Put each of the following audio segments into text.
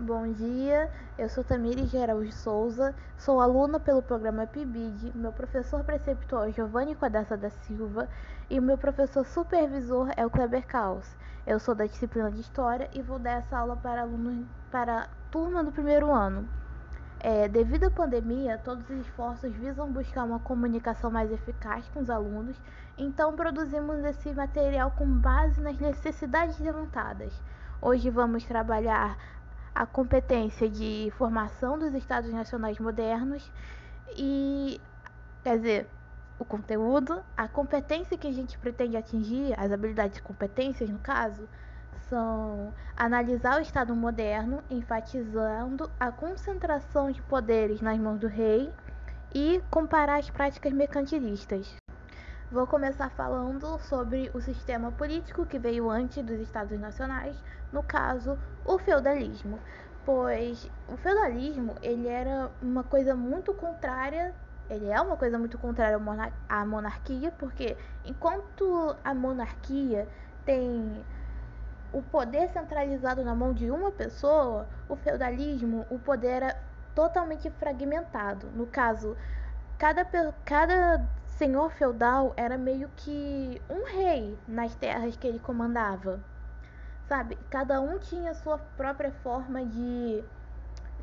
Bom dia, eu sou Tamiri Geraldo Souza, sou aluna pelo programa PIBID, meu professor preceptor é Giovanni Quadessa da Silva e meu professor supervisor é o Kleber Caos. Eu sou da disciplina de História e vou dar essa aula para alunos para a turma do primeiro ano. É, devido à pandemia, todos os esforços visam buscar uma comunicação mais eficaz com os alunos, então produzimos esse material com base nas necessidades levantadas. Hoje vamos trabalhar a competência de formação dos Estados Nacionais modernos e, quer dizer, o conteúdo, a competência que a gente pretende atingir, as habilidades e competências, no caso, são analisar o Estado moderno, enfatizando a concentração de poderes nas mãos do rei e comparar as práticas mercantilistas. Vou começar falando sobre o sistema político que veio antes dos Estados nacionais, no caso, o feudalismo, pois o feudalismo ele era uma coisa muito contrária ele é uma coisa muito contrária à monarquia, porque enquanto a monarquia tem o poder centralizado na mão de uma pessoa, o feudalismo, o poder era totalmente fragmentado. No caso, cada, cada senhor feudal era meio que um rei nas terras que ele comandava. Sabe? Cada um tinha sua própria forma de,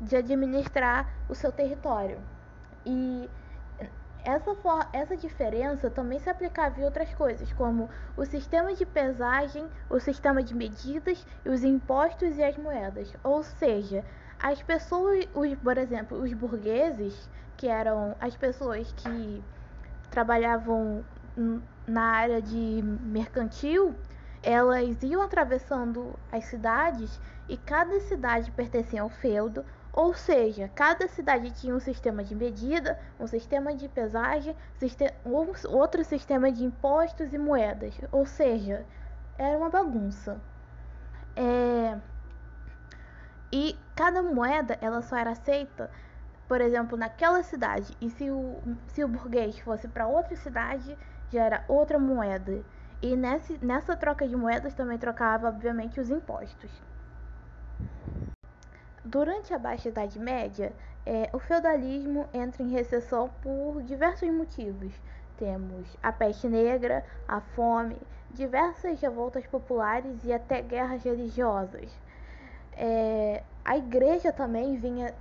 de administrar o seu território. E essa, for, essa diferença também se aplicava em outras coisas, como o sistema de pesagem, o sistema de medidas, os impostos e as moedas. Ou seja, as pessoas, os, por exemplo, os burgueses, que eram as pessoas que trabalhavam na área de mercantil, elas iam atravessando as cidades e cada cidade pertencia ao feudo, ou seja, cada cidade tinha um sistema de medida, um sistema de pesagem, outro sistema de impostos e moedas. Ou seja, era uma bagunça. É... E cada moeda ela só era aceita, por exemplo, naquela cidade. E se o, se o burguês fosse para outra cidade, já era outra moeda. E nesse, nessa troca de moedas também trocava, obviamente, os impostos. Durante a Baixa Idade Média, é, o feudalismo entra em recessão por diversos motivos. Temos a peste negra, a fome, diversas revoltas populares e até guerras religiosas. É, a igreja também vinha,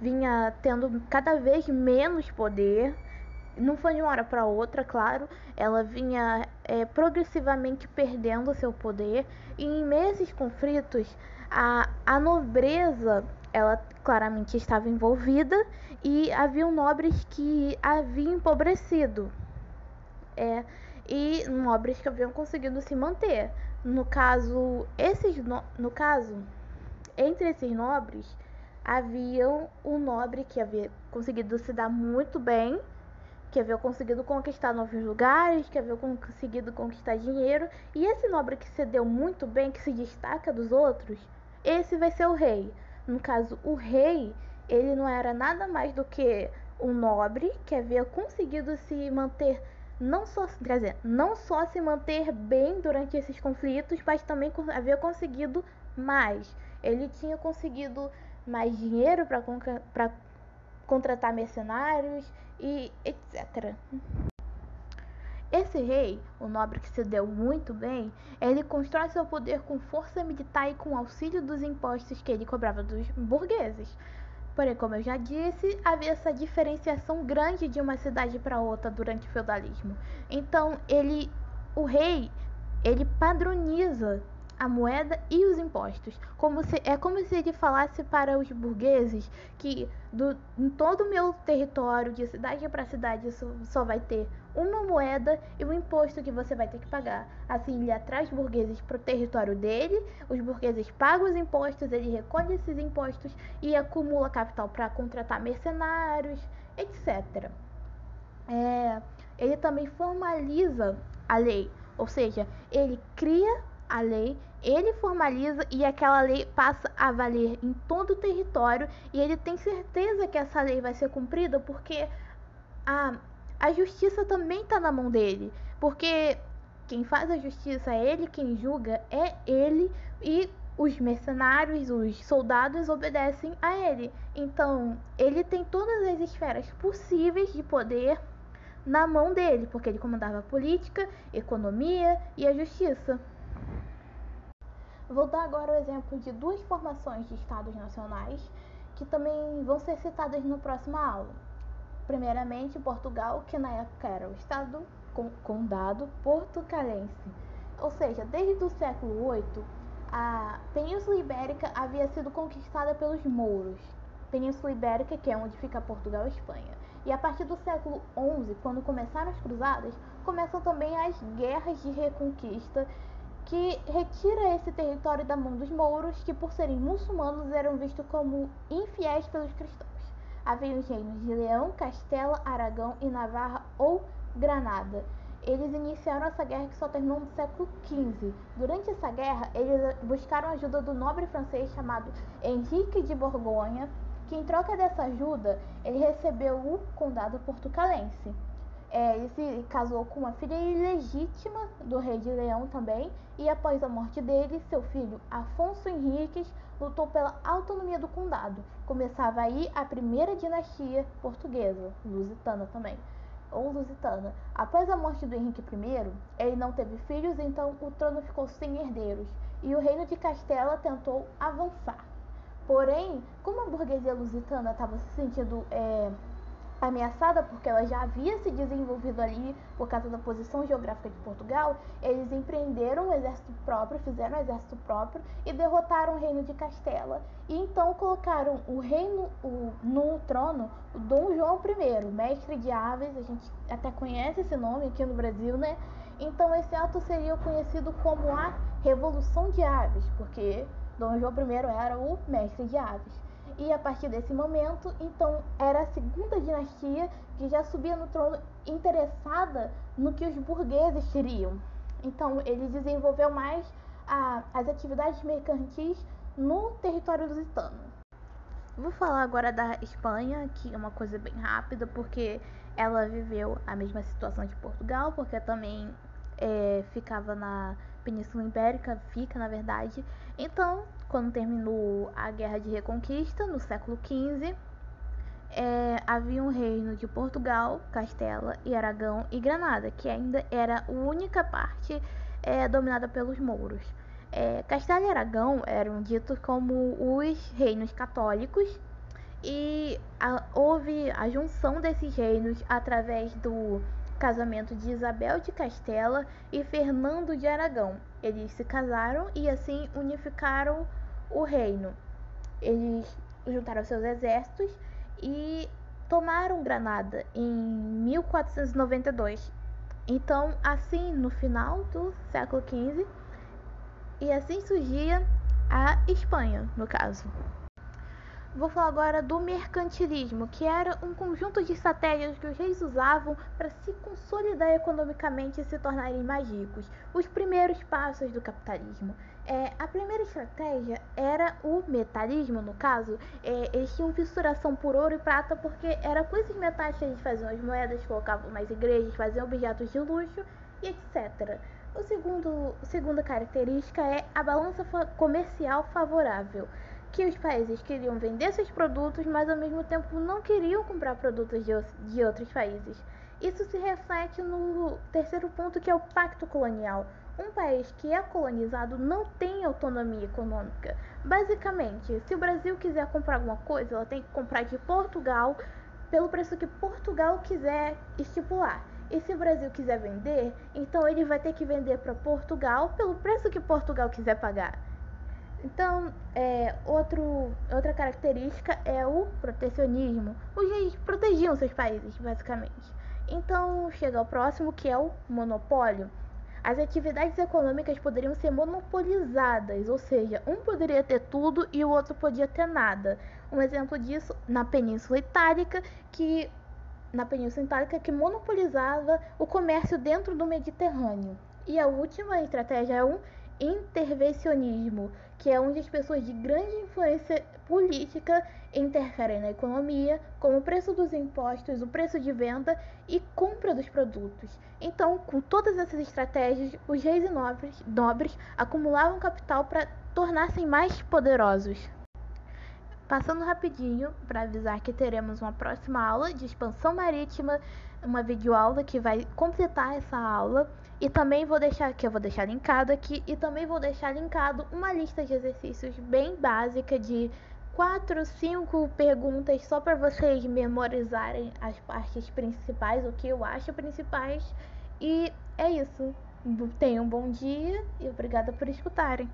vinha tendo cada vez menos poder. Não foi de uma hora para outra, claro. Ela vinha é, progressivamente perdendo seu poder. E em esses conflitos, a, a nobreza, ela claramente estava envolvida e haviam nobres que haviam empobrecido. É, e nobres que haviam conseguido se manter. No caso, esses no, no caso, entre esses nobres, haviam um nobre que havia conseguido se dar muito bem, que havia conseguido conquistar novos lugares, que havia conseguido conquistar dinheiro, e esse nobre que se deu muito bem, que se destaca dos outros, esse vai ser o rei. No caso, o rei, ele não era nada mais do que um nobre que havia conseguido se manter não só, quer dizer, não só se manter bem durante esses conflitos, mas também havia conseguido mais. Ele tinha conseguido mais dinheiro para contratar mercenários e etc. Esse rei, o nobre que se deu muito bem, ele constrói seu poder com força militar e com auxílio dos impostos que ele cobrava dos burgueses. Porém, como eu já disse, havia essa diferenciação grande de uma cidade para outra durante o feudalismo. Então, ele, o rei, ele padroniza a moeda e os impostos. Como se, é como se ele falasse para os burgueses que do, em todo o meu território, de cidade para cidade, só, só vai ter uma moeda e o imposto que você vai ter que pagar. Assim, ele atrai os burgueses para o território dele, os burgueses pagam os impostos, ele recolhe esses impostos e acumula capital para contratar mercenários, etc. É, ele também formaliza a lei, ou seja, ele cria a lei, ele formaliza e aquela lei passa a valer em todo o território e ele tem certeza que essa lei vai ser cumprida porque a, a justiça também está na mão dele. Porque quem faz a justiça é ele, quem julga é ele e os mercenários, os soldados obedecem a ele. Então, ele tem todas as esferas possíveis de poder na mão dele, porque ele comandava a política, economia e a justiça. Vou dar agora o exemplo de duas formações de estados nacionais que também vão ser citadas na próxima aula. Primeiramente, Portugal, que na época era o estado condado portucalense. Ou seja, desde o século VIII, a Península Ibérica havia sido conquistada pelos mouros. Península Ibérica, que é onde fica Portugal e Espanha. E a partir do século XI, quando começaram as cruzadas, começam também as guerras de reconquista que retira esse território da mão dos mouros, que por serem muçulmanos eram vistos como infiéis pelos cristãos. Havia os reinos de Leão, Castela, Aragão e Navarra ou Granada. Eles iniciaram essa guerra que só terminou no século XV. Durante essa guerra, eles buscaram a ajuda do nobre francês chamado Henrique de Borgonha, que em troca dessa ajuda, ele recebeu o condado portucalense. É, ele se casou com uma filha ilegítima do rei de Leão também, e após a morte dele, seu filho Afonso Henriques lutou pela autonomia do condado. Começava aí a primeira dinastia portuguesa, lusitana também, ou lusitana. Após a morte do Henrique I, ele não teve filhos, então o trono ficou sem herdeiros, e o reino de Castela tentou avançar. Porém, como a burguesia lusitana estava se sentindo é, ameaçada porque ela já havia se desenvolvido ali por causa da posição geográfica de Portugal, eles empreenderam um exército próprio, fizeram um exército próprio e derrotaram o reino de Castela. E então colocaram o reino o, no trono o Dom João I, mestre de aves, a gente até conhece esse nome aqui no Brasil, né? Então esse ato seria conhecido como a Revolução de Aves, porque Dom João I era o mestre de aves. E a partir desse momento, então, era a segunda dinastia que já subia no trono interessada no que os burgueses queriam. Então, ele desenvolveu mais a, as atividades mercantis no território lusitano. Vou falar agora da Espanha, que é uma coisa bem rápida, porque ela viveu a mesma situação de Portugal, porque também é, ficava na Península Ibérica, fica na verdade. Então, quando terminou a Guerra de Reconquista, no século XV, é, havia um reino de Portugal, Castela e Aragão e Granada, que ainda era a única parte é, dominada pelos mouros. É, Castela e Aragão eram ditos como os reinos católicos e a, houve a junção desses reinos através do casamento de Isabel de Castela e Fernando de Aragão. Eles se casaram e assim unificaram o reino. Eles juntaram seus exércitos e tomaram Granada em 1492. Então, assim, no final do século XV, e assim surgia a Espanha, no caso. Vou falar agora do mercantilismo, que era um conjunto de estratégias que os reis usavam para se consolidar economicamente e se tornarem mais ricos. Os primeiros passos do capitalismo. É, a primeira estratégia era o metalismo, no caso. É, eles tinham fissuração por ouro e prata porque era com esses metais que eles faziam as moedas, colocavam nas igrejas, faziam objetos de luxo e etc. O segundo, a segunda característica é a balança comercial favorável que os países queriam vender seus produtos, mas ao mesmo tempo não queriam comprar produtos de, de outros países. Isso se reflete no terceiro ponto, que é o pacto colonial. Um país que é colonizado não tem autonomia econômica. Basicamente, se o Brasil quiser comprar alguma coisa, ela tem que comprar de Portugal pelo preço que Portugal quiser estipular. E se o Brasil quiser vender, então ele vai ter que vender para Portugal pelo preço que Portugal quiser pagar. Então, é, outro, outra característica é o protecionismo. Os reis protegiam seus países, basicamente. Então, chega ao próximo, que é o monopólio. As atividades econômicas poderiam ser monopolizadas, ou seja, um poderia ter tudo e o outro podia ter nada. Um exemplo disso na Península Itálica, que na Península Itálica que monopolizava o comércio dentro do Mediterrâneo. E a última estratégia é o intervencionismo, que é onde as pessoas de grande influência política interferem na economia, como o preço dos impostos, o preço de venda e compra dos produtos. Então, com todas essas estratégias, os reis e nobres, nobres acumulavam capital para tornassem mais poderosos. Passando rapidinho para avisar que teremos uma próxima aula de expansão marítima, uma videoaula que vai completar essa aula e também vou deixar que eu vou deixar linkado aqui e também vou deixar linkado uma lista de exercícios bem básica de quatro, cinco perguntas só para vocês memorizarem as partes principais, o que eu acho principais. E é isso. Tenham um bom dia e obrigada por escutarem.